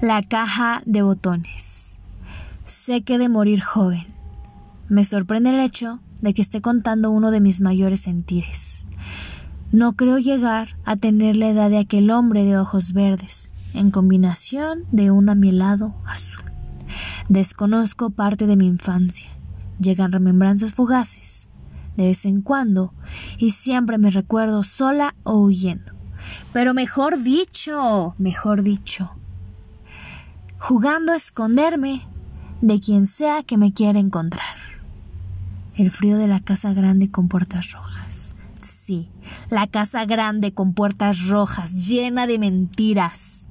La caja de botones. Sé que de morir joven. Me sorprende el hecho de que esté contando uno de mis mayores sentires. No creo llegar a tener la edad de aquel hombre de ojos verdes, en combinación de un amielado azul. Desconozco parte de mi infancia. Llegan remembranzas fugaces, de vez en cuando, y siempre me recuerdo sola o huyendo. Pero mejor dicho, mejor dicho, jugando a esconderme de quien sea que me quiera encontrar. El frío de la casa grande con puertas rojas. Sí, la casa grande con puertas rojas, llena de mentiras.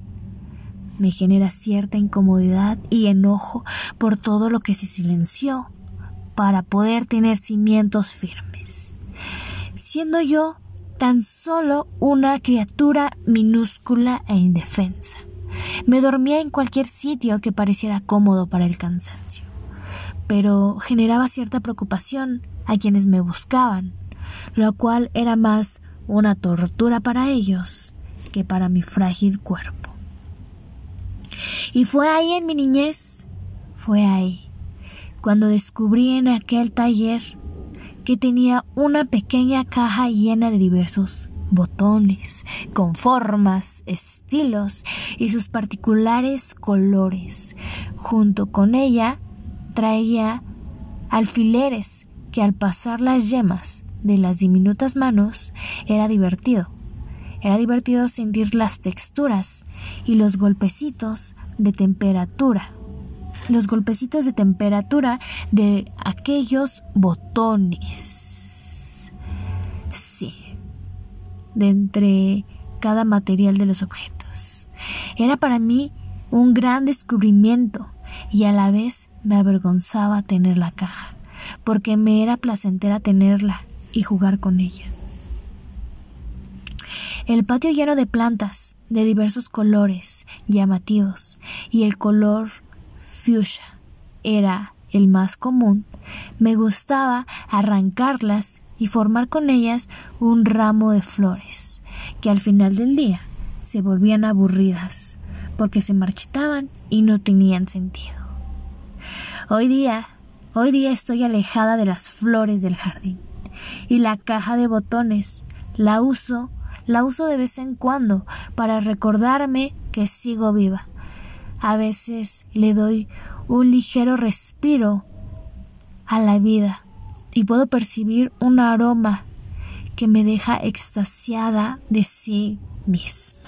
Me genera cierta incomodidad y enojo por todo lo que se silenció para poder tener cimientos firmes. Siendo yo tan solo una criatura minúscula e indefensa. Me dormía en cualquier sitio que pareciera cómodo para el cansancio, pero generaba cierta preocupación a quienes me buscaban, lo cual era más una tortura para ellos que para mi frágil cuerpo. Y fue ahí en mi niñez, fue ahí, cuando descubrí en aquel taller que tenía una pequeña caja llena de diversos botones, con formas, estilos y sus particulares colores. Junto con ella traía alfileres que al pasar las yemas de las diminutas manos era divertido. Era divertido sentir las texturas y los golpecitos de temperatura. Los golpecitos de temperatura de aquellos botones. De entre cada material de los objetos. Era para mí un gran descubrimiento y a la vez me avergonzaba tener la caja, porque me era placentera tenerla y jugar con ella. El patio lleno de plantas de diversos colores llamativos y el color fuchsia era el más común, me gustaba arrancarlas y formar con ellas un ramo de flores, que al final del día se volvían aburridas, porque se marchitaban y no tenían sentido. Hoy día, hoy día estoy alejada de las flores del jardín, y la caja de botones la uso, la uso de vez en cuando para recordarme que sigo viva. A veces le doy un ligero respiro a la vida y puedo percibir un aroma que me deja extasiada de sí misma.